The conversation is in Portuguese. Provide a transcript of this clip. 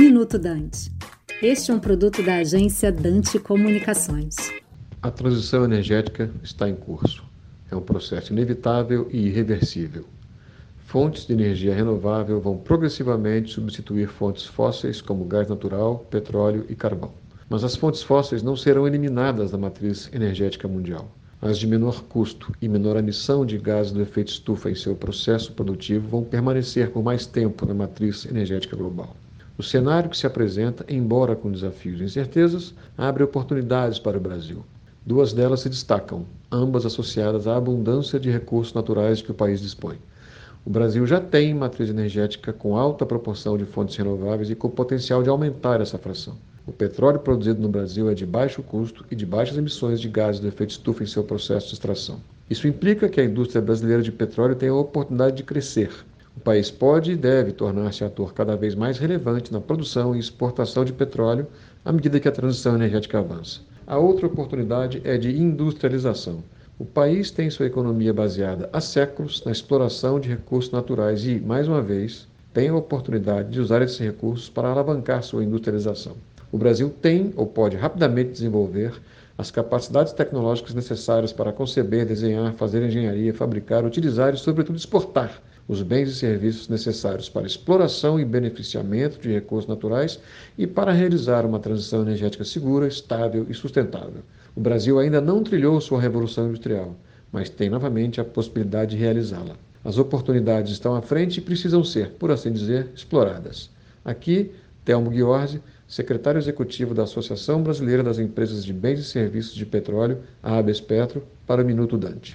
Minuto Dante. Este é um produto da agência Dante Comunicações. A transição energética está em curso. É um processo inevitável e irreversível. Fontes de energia renovável vão progressivamente substituir fontes fósseis como gás natural, petróleo e carvão. Mas as fontes fósseis não serão eliminadas da matriz energética mundial. As de menor custo e menor emissão de gases do efeito estufa em seu processo produtivo vão permanecer por mais tempo na matriz energética global. O cenário que se apresenta, embora com desafios e incertezas, abre oportunidades para o Brasil. Duas delas se destacam, ambas associadas à abundância de recursos naturais que o país dispõe. O Brasil já tem matriz energética com alta proporção de fontes renováveis e com potencial de aumentar essa fração. O petróleo produzido no Brasil é de baixo custo e de baixas emissões de gases do efeito estufa em seu processo de extração. Isso implica que a indústria brasileira de petróleo tem a oportunidade de crescer. O país pode e deve tornar-se ator cada vez mais relevante na produção e exportação de petróleo à medida que a transição energética avança. A outra oportunidade é de industrialização. O país tem sua economia baseada há séculos na exploração de recursos naturais e, mais uma vez, tem a oportunidade de usar esses recursos para alavancar sua industrialização. O Brasil tem ou pode rapidamente desenvolver as capacidades tecnológicas necessárias para conceber, desenhar, fazer engenharia, fabricar, utilizar e, sobretudo, exportar os bens e serviços necessários para exploração e beneficiamento de recursos naturais e para realizar uma transição energética segura, estável e sustentável. O Brasil ainda não trilhou sua revolução industrial, mas tem novamente a possibilidade de realizá-la. As oportunidades estão à frente e precisam ser, por assim dizer, exploradas. Aqui, Telmo Ghiorzi, secretário executivo da Associação Brasileira das Empresas de Bens e Serviços de Petróleo, a Abes Petro, para o Minuto Dante.